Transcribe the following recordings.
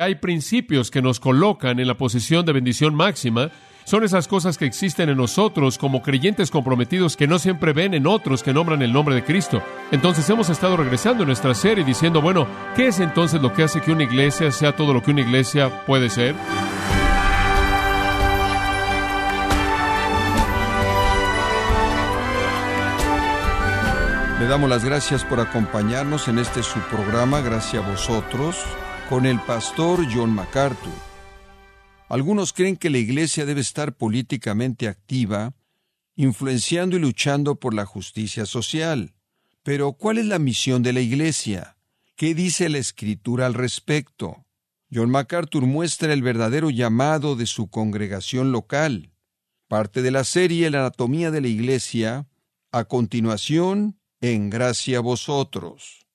Hay principios que nos colocan en la posición de bendición máxima. Son esas cosas que existen en nosotros como creyentes comprometidos que no siempre ven en otros que nombran el nombre de Cristo. Entonces hemos estado regresando en nuestra serie diciendo, bueno, ¿qué es entonces lo que hace que una iglesia sea todo lo que una iglesia puede ser? Le damos las gracias por acompañarnos en este su programa, gracias a vosotros, con el pastor John MacArthur. Algunos creen que la Iglesia debe estar políticamente activa, influenciando y luchando por la justicia social. Pero, ¿cuál es la misión de la Iglesia? ¿Qué dice la Escritura al respecto? John MacArthur muestra el verdadero llamado de su congregación local. Parte de la serie La anatomía de la Iglesia, a continuación, en gracia a vosotros.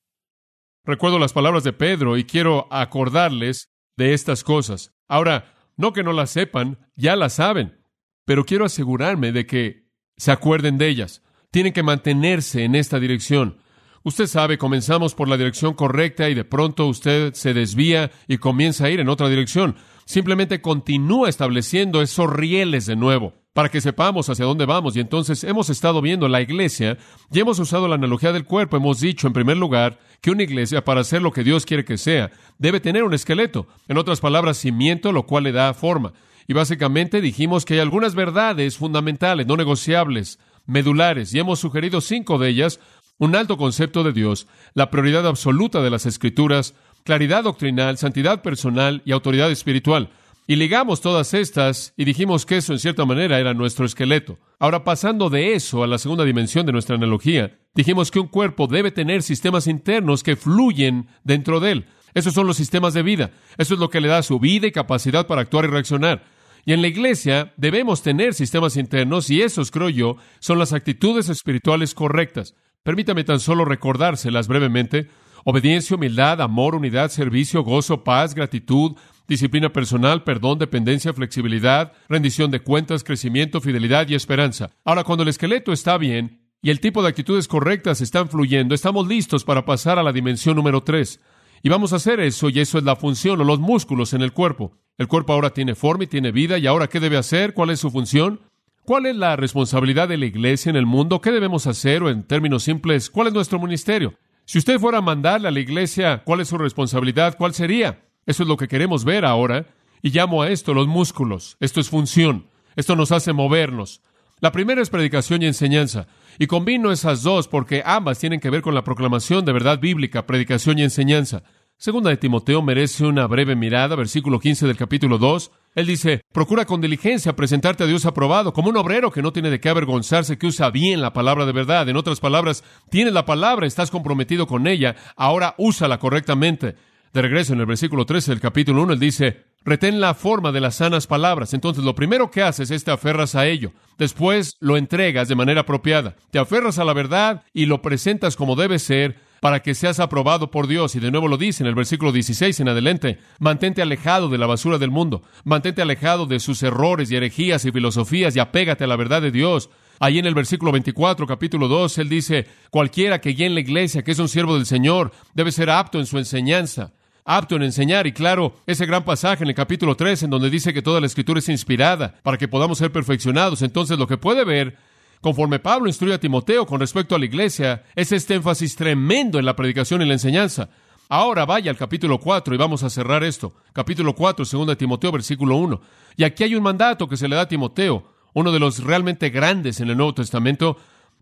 Recuerdo las palabras de Pedro y quiero acordarles de estas cosas. Ahora, no que no las sepan, ya las saben, pero quiero asegurarme de que se acuerden de ellas. Tienen que mantenerse en esta dirección. Usted sabe, comenzamos por la dirección correcta y de pronto usted se desvía y comienza a ir en otra dirección. Simplemente continúa estableciendo esos rieles de nuevo para que sepamos hacia dónde vamos. Y entonces hemos estado viendo la iglesia y hemos usado la analogía del cuerpo. Hemos dicho, en primer lugar, que una iglesia, para ser lo que Dios quiere que sea, debe tener un esqueleto. En otras palabras, cimiento, lo cual le da forma. Y básicamente dijimos que hay algunas verdades fundamentales, no negociables, medulares, y hemos sugerido cinco de ellas. Un alto concepto de Dios, la prioridad absoluta de las escrituras, claridad doctrinal, santidad personal y autoridad espiritual. Y ligamos todas estas y dijimos que eso en cierta manera era nuestro esqueleto. Ahora pasando de eso a la segunda dimensión de nuestra analogía, dijimos que un cuerpo debe tener sistemas internos que fluyen dentro de él. Esos son los sistemas de vida. Eso es lo que le da su vida y capacidad para actuar y reaccionar. Y en la iglesia debemos tener sistemas internos y esos, creo yo, son las actitudes espirituales correctas. Permítame tan solo recordárselas brevemente. Obediencia, humildad, amor, unidad, servicio, gozo, paz, gratitud, disciplina personal, perdón, dependencia, flexibilidad, rendición de cuentas, crecimiento, fidelidad y esperanza. Ahora, cuando el esqueleto está bien y el tipo de actitudes correctas están fluyendo, estamos listos para pasar a la dimensión número tres. Y vamos a hacer eso, y eso es la función o los músculos en el cuerpo. El cuerpo ahora tiene forma y tiene vida, y ahora ¿qué debe hacer? ¿Cuál es su función? ¿Cuál es la responsabilidad de la iglesia en el mundo? ¿Qué debemos hacer? O en términos simples, ¿cuál es nuestro ministerio? Si usted fuera a mandarle a la iglesia, ¿cuál es su responsabilidad? ¿Cuál sería? Eso es lo que queremos ver ahora. Y llamo a esto los músculos. Esto es función. Esto nos hace movernos. La primera es predicación y enseñanza. Y combino esas dos porque ambas tienen que ver con la proclamación de verdad bíblica, predicación y enseñanza. Segunda de Timoteo merece una breve mirada, versículo 15 del capítulo 2. Él dice, procura con diligencia presentarte a Dios aprobado, como un obrero que no tiene de qué avergonzarse, que usa bien la palabra de verdad. En otras palabras, tienes la palabra, estás comprometido con ella, ahora úsala correctamente. De regreso en el versículo 13 del capítulo 1, él dice, retén la forma de las sanas palabras. Entonces lo primero que haces es te aferras a ello. Después lo entregas de manera apropiada. Te aferras a la verdad y lo presentas como debe ser para que seas aprobado por Dios. Y de nuevo lo dice en el versículo 16 en adelante, mantente alejado de la basura del mundo, mantente alejado de sus errores y herejías y filosofías y apégate a la verdad de Dios. Ahí en el versículo 24, capítulo 2, él dice, cualquiera que guíe en la iglesia, que es un siervo del Señor, debe ser apto en su enseñanza apto en enseñar. Y claro, ese gran pasaje en el capítulo 3, en donde dice que toda la escritura es inspirada para que podamos ser perfeccionados. Entonces, lo que puede ver, conforme Pablo instruye a Timoteo con respecto a la iglesia, es este énfasis tremendo en la predicación y la enseñanza. Ahora vaya al capítulo 4 y vamos a cerrar esto. Capítulo 4, 2 Timoteo, versículo 1. Y aquí hay un mandato que se le da a Timoteo, uno de los realmente grandes en el Nuevo Testamento,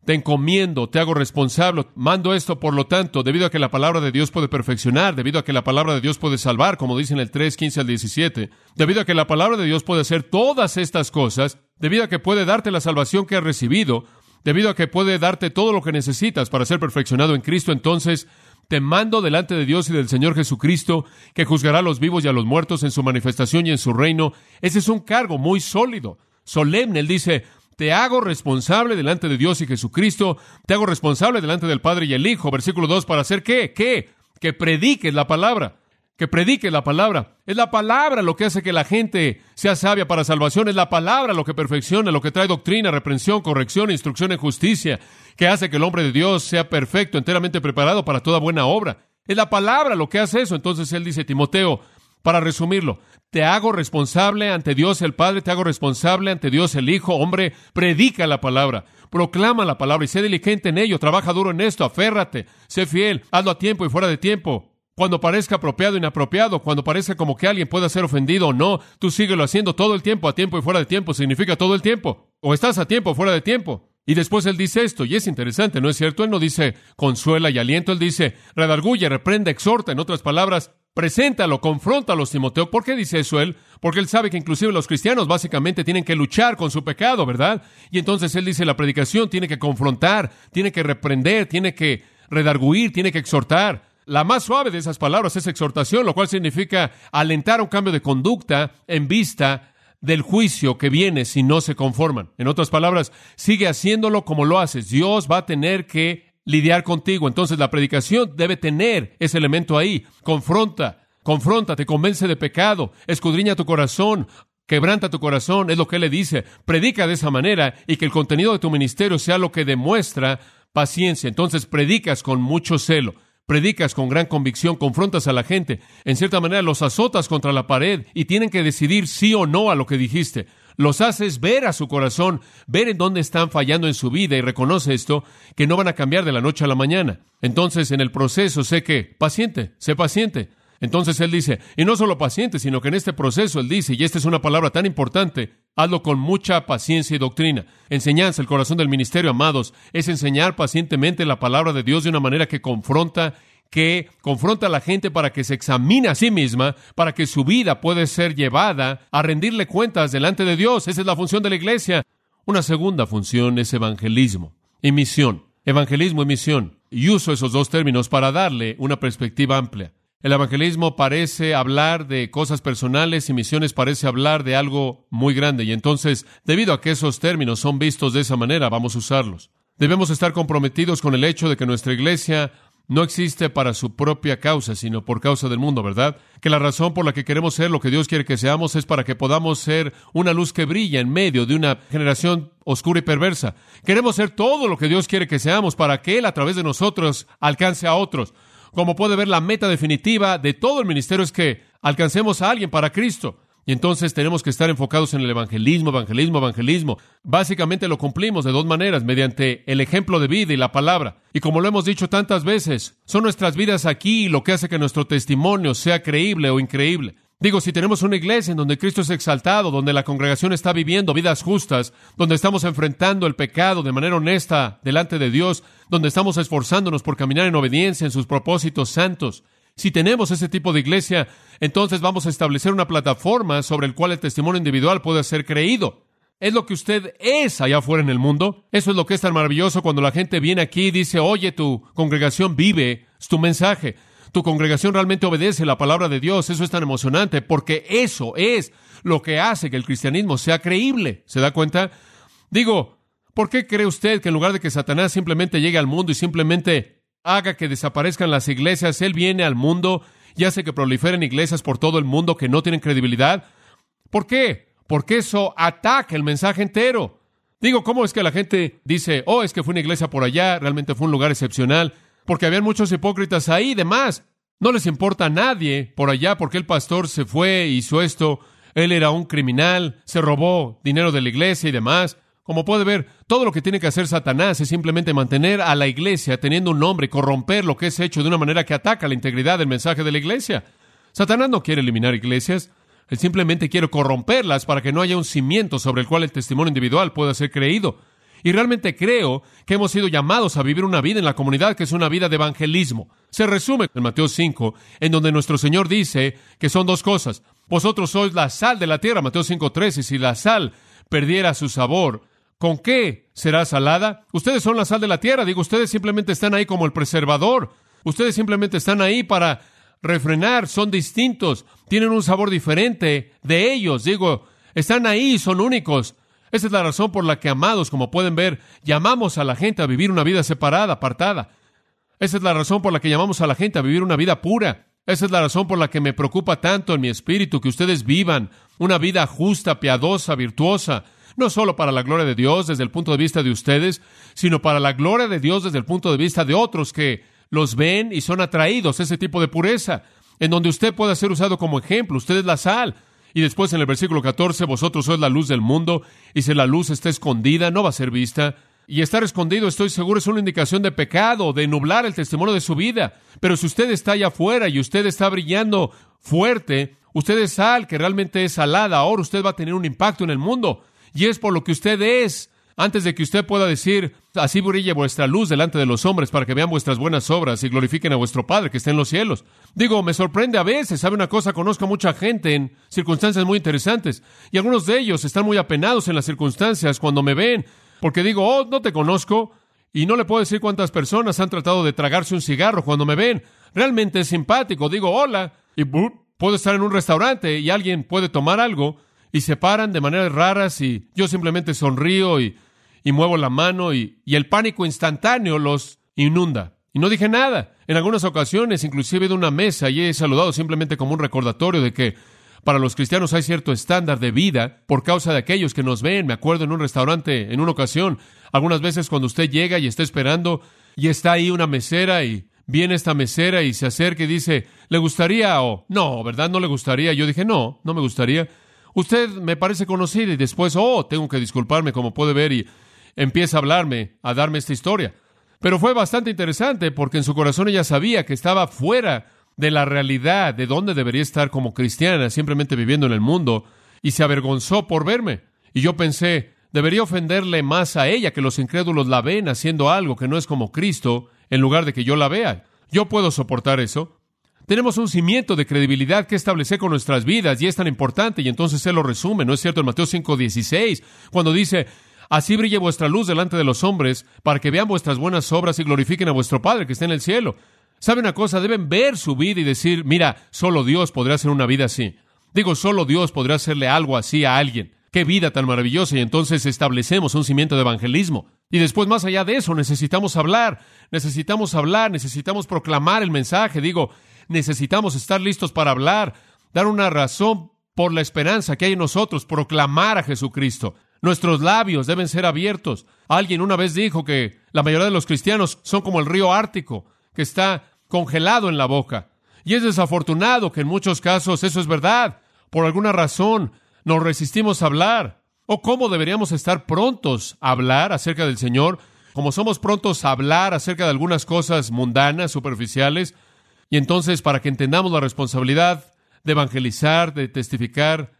te encomiendo, te hago responsable, mando esto, por lo tanto, debido a que la palabra de Dios puede perfeccionar, debido a que la palabra de Dios puede salvar, como dice en el 3, 15 al 17, debido a que la palabra de Dios puede hacer todas estas cosas, debido a que puede darte la salvación que has recibido, debido a que puede darte todo lo que necesitas para ser perfeccionado en Cristo, entonces te mando delante de Dios y del Señor Jesucristo, que juzgará a los vivos y a los muertos en su manifestación y en su reino. Ese es un cargo muy sólido, solemne. Él dice, te hago responsable delante de Dios y Jesucristo, te hago responsable delante del Padre y el Hijo. Versículo 2, ¿para hacer qué? ¿Qué? Que prediques la palabra. Que prediques la palabra. Es la palabra lo que hace que la gente sea sabia para salvación. Es la palabra lo que perfecciona, lo que trae doctrina, reprensión, corrección, instrucción en justicia, que hace que el hombre de Dios sea perfecto, enteramente preparado para toda buena obra. Es la palabra lo que hace eso. Entonces él dice, Timoteo, Para resumirlo, te hago responsable ante Dios el Padre, te hago responsable ante Dios el Hijo. Hombre, predica la palabra, proclama la palabra y sé diligente en ello, trabaja duro en esto, aférrate, sé fiel, hazlo a tiempo y fuera de tiempo. Cuando parezca apropiado inapropiado, cuando parezca como que alguien pueda ser ofendido o no, tú síguelo haciendo todo el tiempo, a tiempo y fuera de tiempo, significa todo el tiempo. O estás a tiempo fuera de tiempo. Y después él dice esto, y es interesante, ¿no es cierto? Él no dice consuela y aliento, él dice redarguye, reprende, exhorta, en otras palabras, preséntalo, confróntalo, Timoteo. ¿Por qué dice eso él? Porque él sabe que inclusive los cristianos básicamente tienen que luchar con su pecado, ¿verdad? Y entonces él dice la predicación tiene que confrontar, tiene que reprender, tiene que redarguir, tiene que exhortar. La más suave de esas palabras es exhortación, lo cual significa alentar un cambio de conducta en vista del juicio que viene si no se conforman. En otras palabras, sigue haciéndolo como lo haces. Dios va a tener que lidiar contigo. Entonces la predicación debe tener ese elemento ahí. Confronta, confronta, te convence de pecado, escudriña tu corazón, quebranta tu corazón, es lo que él le dice. Predica de esa manera y que el contenido de tu ministerio sea lo que demuestra paciencia. Entonces predicas con mucho celo predicas con gran convicción, confrontas a la gente, en cierta manera los azotas contra la pared y tienen que decidir sí o no a lo que dijiste. Los haces ver a su corazón, ver en dónde están fallando en su vida y reconoce esto, que no van a cambiar de la noche a la mañana. Entonces, en el proceso, sé que, paciente, sé paciente. Entonces él dice, y no solo paciente, sino que en este proceso él dice, y esta es una palabra tan importante, hazlo con mucha paciencia y doctrina. Enseñanza, el corazón del ministerio, amados, es enseñar pacientemente la palabra de Dios de una manera que confronta, que confronta a la gente para que se examine a sí misma, para que su vida pueda ser llevada a rendirle cuentas delante de Dios. Esa es la función de la iglesia. Una segunda función es evangelismo y misión. Evangelismo y misión. Y uso esos dos términos para darle una perspectiva amplia. El evangelismo parece hablar de cosas personales y misiones parece hablar de algo muy grande. Y entonces, debido a que esos términos son vistos de esa manera, vamos a usarlos. Debemos estar comprometidos con el hecho de que nuestra iglesia no existe para su propia causa, sino por causa del mundo, ¿verdad? Que la razón por la que queremos ser lo que Dios quiere que seamos es para que podamos ser una luz que brilla en medio de una generación oscura y perversa. Queremos ser todo lo que Dios quiere que seamos para que Él a través de nosotros alcance a otros. Como puede ver, la meta definitiva de todo el ministerio es que alcancemos a alguien para Cristo. Entonces tenemos que estar enfocados en el evangelismo, evangelismo, evangelismo. Básicamente lo cumplimos de dos maneras, mediante el ejemplo de vida y la palabra. Y como lo hemos dicho tantas veces, son nuestras vidas aquí lo que hace que nuestro testimonio sea creíble o increíble. Digo, si tenemos una iglesia en donde Cristo es exaltado, donde la congregación está viviendo vidas justas, donde estamos enfrentando el pecado de manera honesta delante de Dios, donde estamos esforzándonos por caminar en obediencia en sus propósitos santos, si tenemos ese tipo de iglesia, entonces vamos a establecer una plataforma sobre el cual el testimonio individual puede ser creído. Es lo que usted es allá afuera en el mundo. Eso es lo que es tan maravilloso cuando la gente viene aquí y dice, oye, tu congregación vive, es tu mensaje tu congregación realmente obedece la palabra de Dios, eso es tan emocionante, porque eso es lo que hace que el cristianismo sea creíble. ¿Se da cuenta? Digo, ¿por qué cree usted que en lugar de que Satanás simplemente llegue al mundo y simplemente haga que desaparezcan las iglesias, él viene al mundo y hace que proliferen iglesias por todo el mundo que no tienen credibilidad? ¿Por qué? Porque eso ataca el mensaje entero. Digo, ¿cómo es que la gente dice, oh, es que fue una iglesia por allá, realmente fue un lugar excepcional? porque habían muchos hipócritas ahí y demás. No les importa a nadie por allá porque el pastor se fue, hizo esto, él era un criminal, se robó dinero de la iglesia y demás. Como puede ver, todo lo que tiene que hacer Satanás es simplemente mantener a la iglesia teniendo un nombre, corromper lo que es hecho de una manera que ataca la integridad del mensaje de la iglesia. Satanás no quiere eliminar iglesias, él simplemente quiere corromperlas para que no haya un cimiento sobre el cual el testimonio individual pueda ser creído. Y realmente creo que hemos sido llamados a vivir una vida en la comunidad que es una vida de evangelismo. Se resume en Mateo 5, en donde nuestro Señor dice que son dos cosas. Vosotros sois la sal de la tierra, Mateo 5.3, y si la sal perdiera su sabor, ¿con qué será salada? Ustedes son la sal de la tierra, digo, ustedes simplemente están ahí como el preservador. Ustedes simplemente están ahí para refrenar, son distintos, tienen un sabor diferente de ellos, digo, están ahí, son únicos. Esa es la razón por la que, amados, como pueden ver, llamamos a la gente a vivir una vida separada, apartada. Esa es la razón por la que llamamos a la gente a vivir una vida pura. Esa es la razón por la que me preocupa tanto en mi espíritu que ustedes vivan una vida justa, piadosa, virtuosa, no solo para la gloria de Dios desde el punto de vista de ustedes, sino para la gloria de Dios desde el punto de vista de otros que los ven y son atraídos a ese tipo de pureza. en donde usted pueda ser usado como ejemplo. Usted es la sal. Y después en el versículo 14, vosotros sois la luz del mundo, y si la luz está escondida, no va a ser vista. Y estar escondido, estoy seguro, es una indicación de pecado, de nublar el testimonio de su vida. Pero si usted está allá afuera y usted está brillando fuerte, usted es sal que realmente es salada, ahora usted va a tener un impacto en el mundo. Y es por lo que usted es. Antes de que usted pueda decir, así brille vuestra luz delante de los hombres para que vean vuestras buenas obras y glorifiquen a vuestro Padre que está en los cielos. Digo, me sorprende a veces, ¿sabe una cosa? Conozco a mucha gente en circunstancias muy interesantes y algunos de ellos están muy apenados en las circunstancias cuando me ven, porque digo, oh, no te conozco y no le puedo decir cuántas personas han tratado de tragarse un cigarro cuando me ven. Realmente es simpático, digo, hola, y puedo estar en un restaurante y alguien puede tomar algo y se paran de maneras raras y yo simplemente sonrío y y muevo la mano y, y el pánico instantáneo los inunda. Y no dije nada. En algunas ocasiones, inclusive de una mesa, y he saludado simplemente como un recordatorio de que para los cristianos hay cierto estándar de vida por causa de aquellos que nos ven. Me acuerdo en un restaurante, en una ocasión, algunas veces cuando usted llega y está esperando y está ahí una mesera y viene esta mesera y se acerca y dice, ¿le gustaría o no, verdad? No le gustaría. Yo dije, no, no me gustaría. Usted me parece conocido y después, oh, tengo que disculparme, como puede ver, y empieza a hablarme, a darme esta historia. Pero fue bastante interesante porque en su corazón ella sabía que estaba fuera de la realidad de dónde debería estar como cristiana, simplemente viviendo en el mundo, y se avergonzó por verme. Y yo pensé, debería ofenderle más a ella que los incrédulos la ven haciendo algo que no es como Cristo, en lugar de que yo la vea. Yo puedo soportar eso. Tenemos un cimiento de credibilidad que establecer con nuestras vidas y es tan importante y entonces él lo resume, ¿no es cierto? En Mateo 5:16, cuando dice, Así brille vuestra luz delante de los hombres, para que vean vuestras buenas obras y glorifiquen a vuestro Padre que está en el cielo. ¿Sabe una cosa? Deben ver su vida y decir, mira, solo Dios podría hacer una vida así. Digo, solo Dios podría hacerle algo así a alguien. Qué vida tan maravillosa. Y entonces establecemos un cimiento de evangelismo. Y después, más allá de eso, necesitamos hablar, necesitamos hablar, necesitamos proclamar el mensaje. Digo, necesitamos estar listos para hablar, dar una razón por la esperanza que hay en nosotros, proclamar a Jesucristo. Nuestros labios deben ser abiertos. Alguien una vez dijo que la mayoría de los cristianos son como el río Ártico, que está congelado en la boca. Y es desafortunado que en muchos casos eso es verdad. Por alguna razón nos resistimos a hablar. ¿O cómo deberíamos estar prontos a hablar acerca del Señor? Como somos prontos a hablar acerca de algunas cosas mundanas, superficiales. Y entonces, para que entendamos la responsabilidad de evangelizar, de testificar,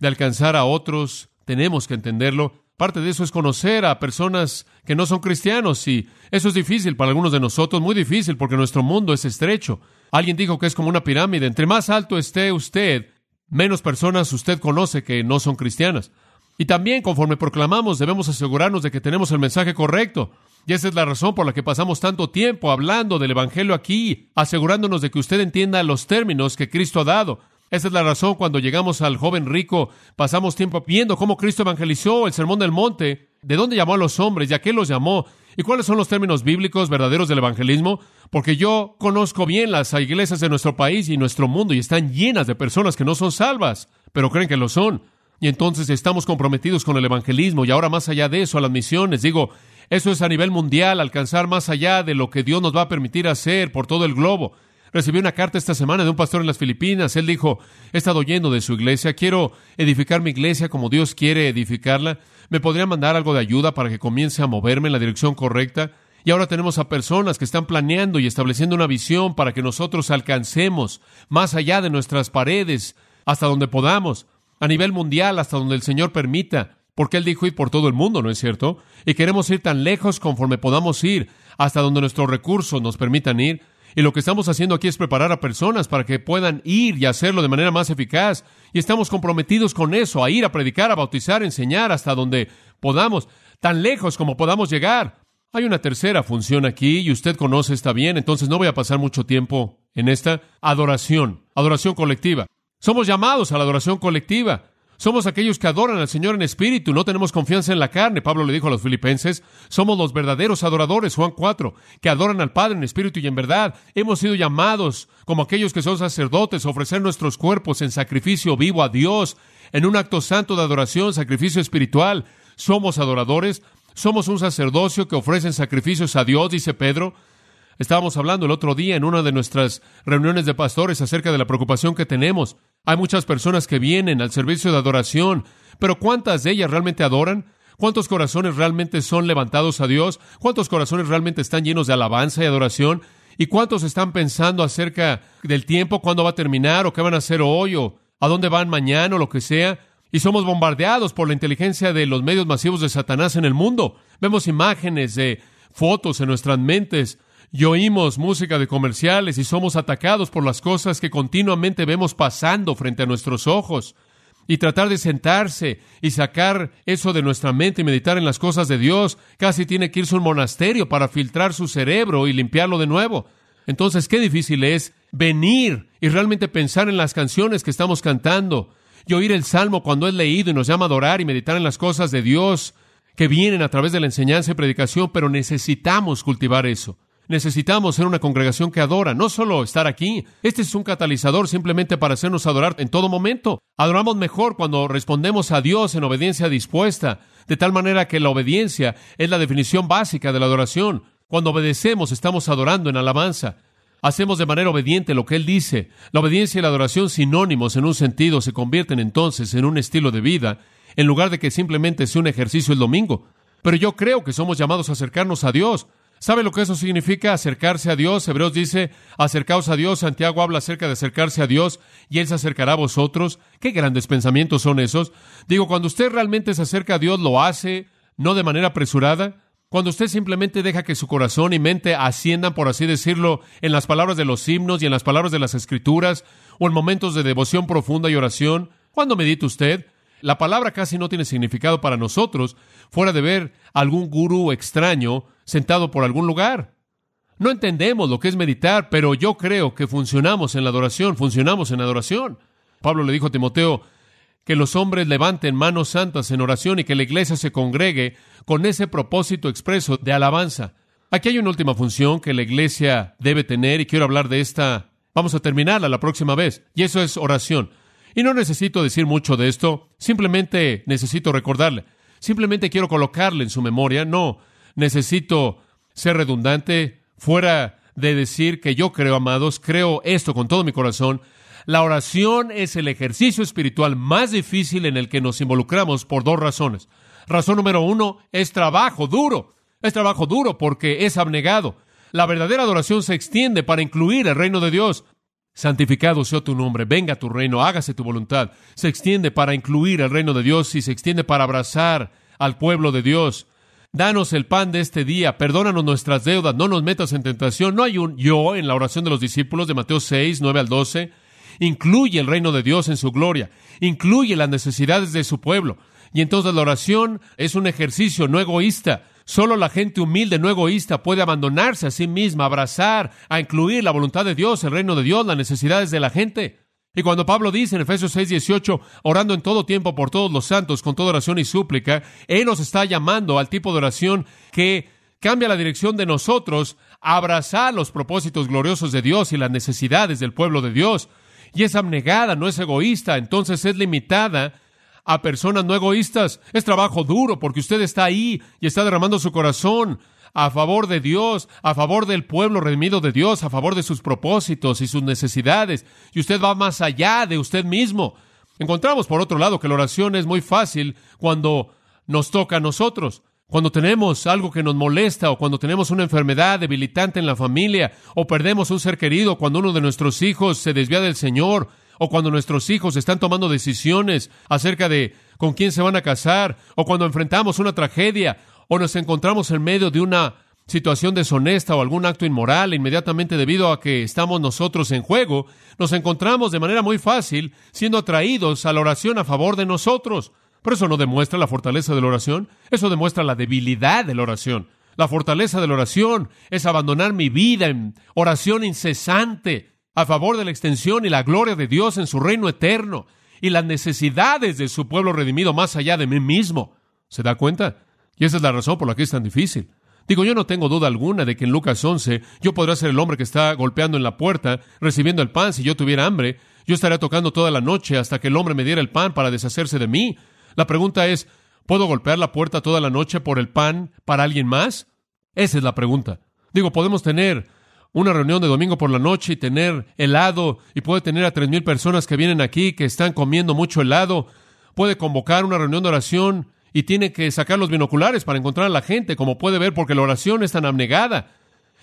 de alcanzar a otros, tenemos que entenderlo. Parte de eso es conocer a personas que no son cristianos y eso es difícil para algunos de nosotros, muy difícil porque nuestro mundo es estrecho. Alguien dijo que es como una pirámide. Entre más alto esté usted, menos personas usted conoce que no son cristianas. Y también, conforme proclamamos, debemos asegurarnos de que tenemos el mensaje correcto. Y esa es la razón por la que pasamos tanto tiempo hablando del Evangelio aquí, asegurándonos de que usted entienda los términos que Cristo ha dado. Esa es la razón cuando llegamos al joven rico, pasamos tiempo viendo cómo Cristo evangelizó el sermón del monte, de dónde llamó a los hombres y a qué los llamó, y cuáles son los términos bíblicos verdaderos del evangelismo, porque yo conozco bien las iglesias de nuestro país y nuestro mundo y están llenas de personas que no son salvas, pero creen que lo son. Y entonces estamos comprometidos con el evangelismo y ahora más allá de eso, a las misiones, digo, eso es a nivel mundial, alcanzar más allá de lo que Dios nos va a permitir hacer por todo el globo. Recibí una carta esta semana de un pastor en las Filipinas. Él dijo, he estado yendo de su iglesia, quiero edificar mi iglesia como Dios quiere edificarla. ¿Me podría mandar algo de ayuda para que comience a moverme en la dirección correcta? Y ahora tenemos a personas que están planeando y estableciendo una visión para que nosotros alcancemos más allá de nuestras paredes, hasta donde podamos, a nivel mundial, hasta donde el Señor permita, porque Él dijo ir por todo el mundo, ¿no es cierto? Y queremos ir tan lejos conforme podamos ir, hasta donde nuestros recursos nos permitan ir. Y lo que estamos haciendo aquí es preparar a personas para que puedan ir y hacerlo de manera más eficaz. Y estamos comprometidos con eso, a ir a predicar, a bautizar, a enseñar hasta donde podamos, tan lejos como podamos llegar. Hay una tercera función aquí y usted conoce esta bien, entonces no voy a pasar mucho tiempo en esta adoración, adoración colectiva. Somos llamados a la adoración colectiva. Somos aquellos que adoran al Señor en espíritu, no tenemos confianza en la carne. Pablo le dijo a los filipenses, somos los verdaderos adoradores, Juan 4, que adoran al Padre en espíritu y en verdad. Hemos sido llamados, como aquellos que son sacerdotes, a ofrecer nuestros cuerpos en sacrificio vivo a Dios, en un acto santo de adoración, sacrificio espiritual. Somos adoradores, somos un sacerdocio que ofrecen sacrificios a Dios, dice Pedro. Estábamos hablando el otro día en una de nuestras reuniones de pastores acerca de la preocupación que tenemos. Hay muchas personas que vienen al servicio de adoración, pero ¿cuántas de ellas realmente adoran? ¿Cuántos corazones realmente son levantados a Dios? ¿Cuántos corazones realmente están llenos de alabanza y adoración? ¿Y cuántos están pensando acerca del tiempo, cuándo va a terminar, o qué van a hacer hoy, o a dónde van mañana, o lo que sea? Y somos bombardeados por la inteligencia de los medios masivos de Satanás en el mundo. Vemos imágenes de fotos en nuestras mentes y oímos música de comerciales y somos atacados por las cosas que continuamente vemos pasando frente a nuestros ojos y tratar de sentarse y sacar eso de nuestra mente y meditar en las cosas de Dios, casi tiene que irse a un monasterio para filtrar su cerebro y limpiarlo de nuevo. Entonces, qué difícil es venir y realmente pensar en las canciones que estamos cantando y oír el salmo cuando es leído y nos llama a adorar y meditar en las cosas de Dios que vienen a través de la enseñanza y predicación, pero necesitamos cultivar eso. Necesitamos ser una congregación que adora, no solo estar aquí. Este es un catalizador simplemente para hacernos adorar en todo momento. Adoramos mejor cuando respondemos a Dios en obediencia dispuesta, de tal manera que la obediencia es la definición básica de la adoración. Cuando obedecemos estamos adorando en alabanza. Hacemos de manera obediente lo que Él dice. La obediencia y la adoración sinónimos en un sentido se convierten entonces en un estilo de vida, en lugar de que simplemente sea un ejercicio el domingo. Pero yo creo que somos llamados a acercarnos a Dios. ¿Sabe lo que eso significa? Acercarse a Dios. Hebreos dice, acercaos a Dios. Santiago habla acerca de acercarse a Dios y Él se acercará a vosotros. ¿Qué grandes pensamientos son esos? Digo, cuando usted realmente se acerca a Dios, lo hace no de manera apresurada. Cuando usted simplemente deja que su corazón y mente asciendan, por así decirlo, en las palabras de los himnos y en las palabras de las escrituras, o en momentos de devoción profunda y oración, cuando medita usted, la palabra casi no tiene significado para nosotros, fuera de ver algún gurú extraño sentado por algún lugar. No entendemos lo que es meditar, pero yo creo que funcionamos en la adoración, funcionamos en adoración. Pablo le dijo a Timoteo que los hombres levanten manos santas en oración y que la iglesia se congregue con ese propósito expreso de alabanza. Aquí hay una última función que la iglesia debe tener y quiero hablar de esta. Vamos a terminarla la próxima vez, y eso es oración. Y no necesito decir mucho de esto, simplemente necesito recordarle, simplemente quiero colocarle en su memoria, no, necesito ser redundante, fuera de decir que yo creo, amados, creo esto con todo mi corazón. La oración es el ejercicio espiritual más difícil en el que nos involucramos por dos razones. Razón número uno es trabajo duro. Es trabajo duro porque es abnegado. La verdadera adoración se extiende para incluir el reino de Dios. Santificado sea tu nombre, venga tu reino, hágase tu voluntad. Se extiende para incluir el reino de Dios y se extiende para abrazar al pueblo de Dios. Danos el pan de este día, perdónanos nuestras deudas, no nos metas en tentación. No hay un yo en la oración de los discípulos de Mateo 6, 9 al 12. Incluye el reino de Dios en su gloria, incluye las necesidades de su pueblo. Y entonces la oración es un ejercicio no egoísta. Solo la gente humilde, no egoísta, puede abandonarse a sí misma, abrazar, a incluir la voluntad de Dios, el reino de Dios, las necesidades de la gente. Y cuando Pablo dice en Efesios 6, 18, orando en todo tiempo por todos los santos, con toda oración y súplica, Él nos está llamando al tipo de oración que cambia la dirección de nosotros a abrazar los propósitos gloriosos de Dios y las necesidades del pueblo de Dios. Y es abnegada, no es egoísta, entonces es limitada a personas no egoístas. Es trabajo duro porque usted está ahí y está derramando su corazón a favor de Dios, a favor del pueblo redimido de Dios, a favor de sus propósitos y sus necesidades. Y usted va más allá de usted mismo. Encontramos, por otro lado, que la oración es muy fácil cuando nos toca a nosotros. Cuando tenemos algo que nos molesta o cuando tenemos una enfermedad debilitante en la familia o perdemos un ser querido, cuando uno de nuestros hijos se desvía del Señor o cuando nuestros hijos están tomando decisiones acerca de con quién se van a casar o cuando enfrentamos una tragedia o nos encontramos en medio de una situación deshonesta o algún acto inmoral, inmediatamente debido a que estamos nosotros en juego, nos encontramos de manera muy fácil siendo atraídos a la oración a favor de nosotros. Pero eso no demuestra la fortaleza de la oración, eso demuestra la debilidad de la oración. La fortaleza de la oración es abandonar mi vida en oración incesante a favor de la extensión y la gloria de Dios en su reino eterno y las necesidades de su pueblo redimido más allá de mí mismo. ¿Se da cuenta? Y esa es la razón por la que es tan difícil. Digo, yo no tengo duda alguna de que en Lucas 11 yo podría ser el hombre que está golpeando en la puerta, recibiendo el pan si yo tuviera hambre. Yo estaría tocando toda la noche hasta que el hombre me diera el pan para deshacerse de mí. La pregunta es, ¿puedo golpear la puerta toda la noche por el pan para alguien más? Esa es la pregunta. Digo, podemos tener una reunión de domingo por la noche y tener helado y puede tener a tres mil personas que vienen aquí que están comiendo mucho helado. Puede convocar una reunión de oración y tiene que sacar los binoculares para encontrar a la gente, como puede ver, porque la oración es tan abnegada.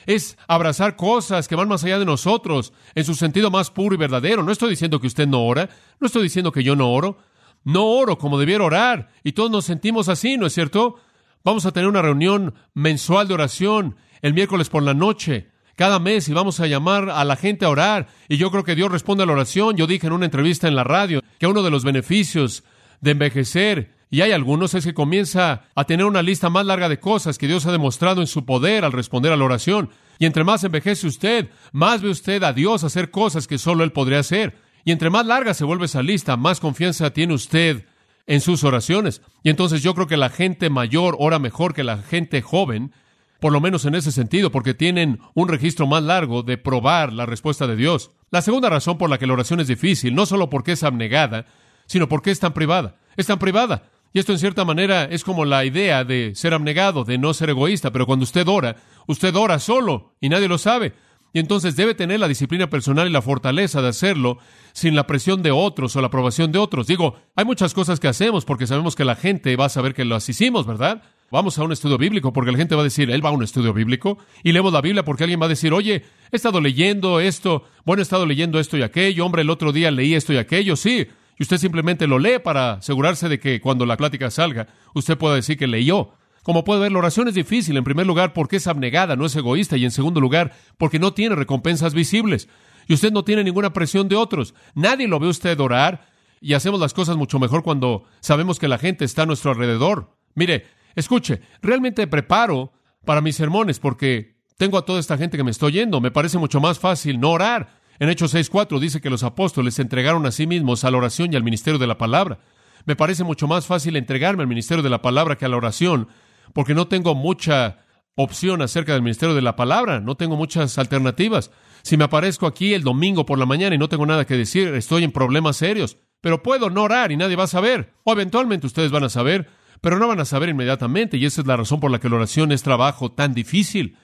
Es abrazar cosas que van más allá de nosotros, en su sentido más puro y verdadero. No estoy diciendo que usted no ora, no estoy diciendo que yo no oro. No oro como debiera orar, y todos nos sentimos así, ¿no es cierto? Vamos a tener una reunión mensual de oración el miércoles por la noche cada mes y vamos a llamar a la gente a orar. Y yo creo que Dios responde a la oración. Yo dije en una entrevista en la radio que uno de los beneficios de envejecer, y hay algunos, es que comienza a tener una lista más larga de cosas que Dios ha demostrado en su poder al responder a la oración. Y entre más envejece usted, más ve usted a Dios hacer cosas que solo Él podría hacer. Y entre más larga se vuelve esa lista, más confianza tiene usted en sus oraciones. Y entonces yo creo que la gente mayor ora mejor que la gente joven, por lo menos en ese sentido, porque tienen un registro más largo de probar la respuesta de Dios. La segunda razón por la que la oración es difícil, no solo porque es abnegada, sino porque es tan privada. Es tan privada. Y esto en cierta manera es como la idea de ser abnegado, de no ser egoísta, pero cuando usted ora, usted ora solo y nadie lo sabe. Y entonces debe tener la disciplina personal y la fortaleza de hacerlo sin la presión de otros o la aprobación de otros. Digo, hay muchas cosas que hacemos porque sabemos que la gente va a saber que las hicimos, ¿verdad? Vamos a un estudio bíblico porque la gente va a decir, él va a un estudio bíblico. Y leemos la Biblia porque alguien va a decir, oye, he estado leyendo esto, bueno, he estado leyendo esto y aquello, hombre, el otro día leí esto y aquello, sí. Y usted simplemente lo lee para asegurarse de que cuando la plática salga, usted pueda decir que leyó. Como puede ver, la oración es difícil, en primer lugar, porque es abnegada, no es egoísta, y en segundo lugar, porque no tiene recompensas visibles. Y usted no tiene ninguna presión de otros. Nadie lo ve usted orar, y hacemos las cosas mucho mejor cuando sabemos que la gente está a nuestro alrededor. Mire, Escuche, realmente preparo para mis sermones porque tengo a toda esta gente que me está oyendo. Me parece mucho más fácil no orar. En Hechos 6.4 dice que los apóstoles se entregaron a sí mismos a la oración y al ministerio de la palabra. Me parece mucho más fácil entregarme al ministerio de la palabra que a la oración, porque no tengo mucha opción acerca del ministerio de la palabra, no tengo muchas alternativas. Si me aparezco aquí el domingo por la mañana y no tengo nada que decir, estoy en problemas serios. Pero puedo no orar y nadie va a saber. O eventualmente ustedes van a saber pero no van a saber inmediatamente, y esa es la razón por la que la oración es trabajo tan difícil.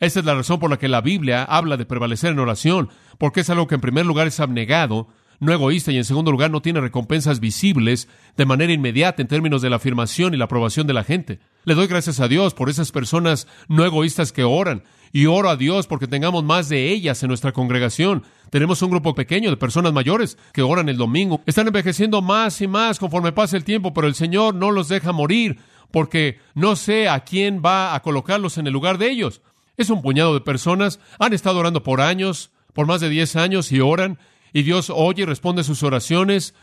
Esa es la razón por la que la Biblia habla de prevalecer en oración, porque es algo que en primer lugar es abnegado, no egoísta, y en segundo lugar no tiene recompensas visibles de manera inmediata en términos de la afirmación y la aprobación de la gente. Le doy gracias a Dios por esas personas no egoístas que oran, y oro a Dios porque tengamos más de ellas en nuestra congregación. Tenemos un grupo pequeño de personas mayores que oran el domingo. Están envejeciendo más y más conforme pasa el tiempo, pero el Señor no los deja morir porque no sé a quién va a colocarlos en el lugar de ellos. Es un puñado de personas, han estado orando por años, por más de 10 años y oran, y Dios oye y responde sus oraciones,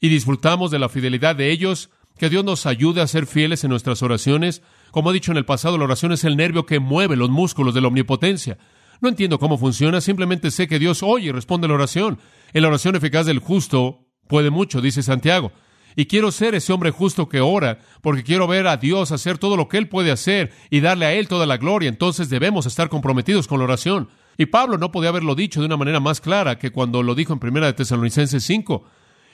y disfrutamos de la fidelidad de ellos, que Dios nos ayude a ser fieles en nuestras oraciones. Como he dicho en el pasado, la oración es el nervio que mueve los músculos de la omnipotencia. No entiendo cómo funciona, simplemente sé que Dios oye y responde la oración. En la oración eficaz del justo puede mucho, dice Santiago. Y quiero ser ese hombre justo que ora, porque quiero ver a Dios hacer todo lo que Él puede hacer y darle a Él toda la gloria. Entonces debemos estar comprometidos con la oración. Y Pablo no podía haberlo dicho de una manera más clara que cuando lo dijo en Primera de Tesalonicenses 5.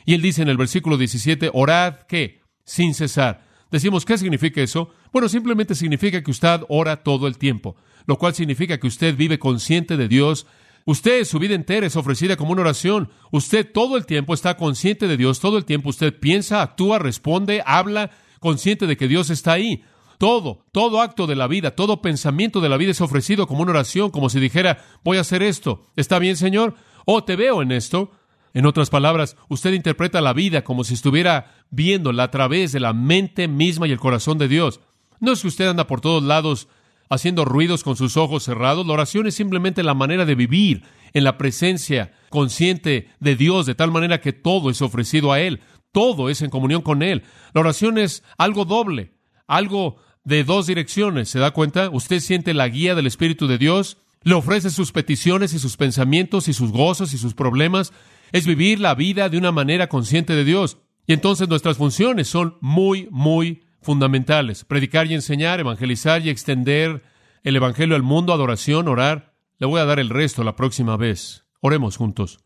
Y él dice en el versículo 17, orad que sin cesar. Decimos, ¿qué significa eso? Bueno, simplemente significa que usted ora todo el tiempo, lo cual significa que usted vive consciente de Dios. Usted, su vida entera es ofrecida como una oración. Usted todo el tiempo está consciente de Dios, todo el tiempo usted piensa, actúa, responde, habla, consciente de que Dios está ahí. Todo, todo acto de la vida, todo pensamiento de la vida es ofrecido como una oración, como si dijera, voy a hacer esto. ¿Está bien, Señor? Oh, te veo en esto. En otras palabras, usted interpreta la vida como si estuviera viéndola a través de la mente misma y el corazón de Dios. No es que usted anda por todos lados haciendo ruidos con sus ojos cerrados. La oración es simplemente la manera de vivir en la presencia consciente de Dios, de tal manera que todo es ofrecido a Él, todo es en comunión con Él. La oración es algo doble, algo de dos direcciones. ¿Se da cuenta? Usted siente la guía del Espíritu de Dios, le ofrece sus peticiones y sus pensamientos y sus gozos y sus problemas, es vivir la vida de una manera consciente de Dios. Y entonces nuestras funciones son muy, muy fundamentales. Predicar y enseñar, evangelizar y extender el Evangelio al mundo, adoración, orar. Le voy a dar el resto la próxima vez. Oremos juntos.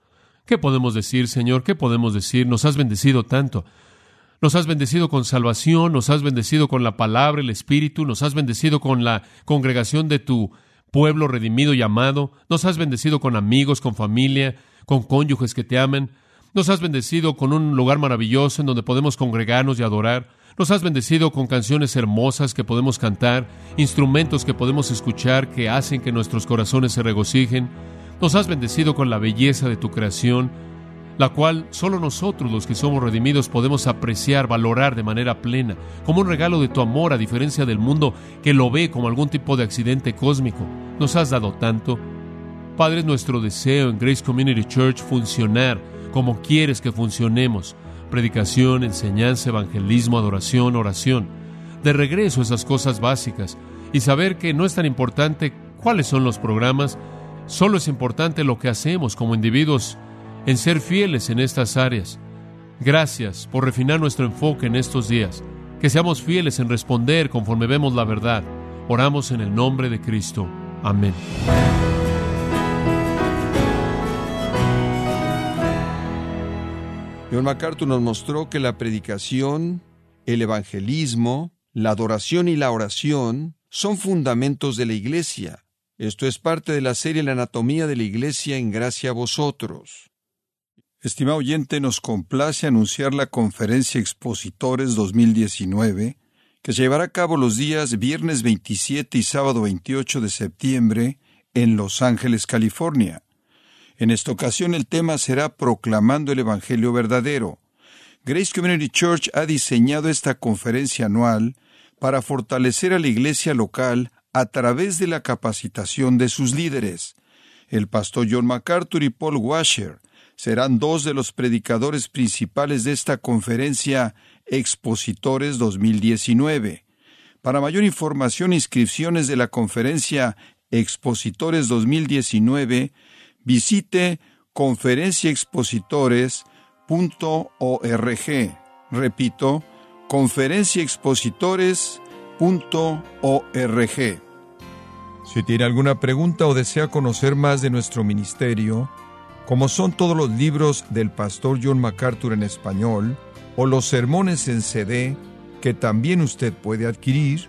¿Qué podemos decir, Señor? ¿Qué podemos decir? Nos has bendecido tanto. Nos has bendecido con salvación, nos has bendecido con la palabra, el Espíritu, nos has bendecido con la congregación de tu pueblo redimido y amado. Nos has bendecido con amigos, con familia, con cónyuges que te aman. Nos has bendecido con un lugar maravilloso en donde podemos congregarnos y adorar. Nos has bendecido con canciones hermosas que podemos cantar, instrumentos que podemos escuchar que hacen que nuestros corazones se regocijen. Nos has bendecido con la belleza de tu creación, la cual solo nosotros los que somos redimidos podemos apreciar, valorar de manera plena, como un regalo de tu amor a diferencia del mundo que lo ve como algún tipo de accidente cósmico. Nos has dado tanto. Padre, es nuestro deseo en Grace Community Church funcionar como quieres que funcionemos. Predicación, enseñanza, evangelismo, adoración, oración. De regreso a esas cosas básicas y saber que no es tan importante cuáles son los programas, solo es importante lo que hacemos como individuos en ser fieles en estas áreas. Gracias por refinar nuestro enfoque en estos días. Que seamos fieles en responder conforme vemos la verdad. Oramos en el nombre de Cristo. Amén. John MacArthur nos mostró que la predicación, el evangelismo, la adoración y la oración son fundamentos de la Iglesia. Esto es parte de la serie La anatomía de la Iglesia en gracia a vosotros. Estimado oyente, nos complace anunciar la conferencia Expositores 2019, que se llevará a cabo los días viernes 27 y sábado 28 de septiembre en Los Ángeles, California. En esta ocasión el tema será Proclamando el Evangelio verdadero. Grace Community Church ha diseñado esta conferencia anual para fortalecer a la iglesia local a través de la capacitación de sus líderes. El pastor John MacArthur y Paul Washer serán dos de los predicadores principales de esta conferencia Expositores 2019. Para mayor información e inscripciones de la conferencia Expositores 2019, visite conferenciaexpositores.org. Repito, conferenciaexpositores.org. Si tiene alguna pregunta o desea conocer más de nuestro ministerio, como son todos los libros del pastor John MacArthur en español, o los sermones en CD que también usted puede adquirir,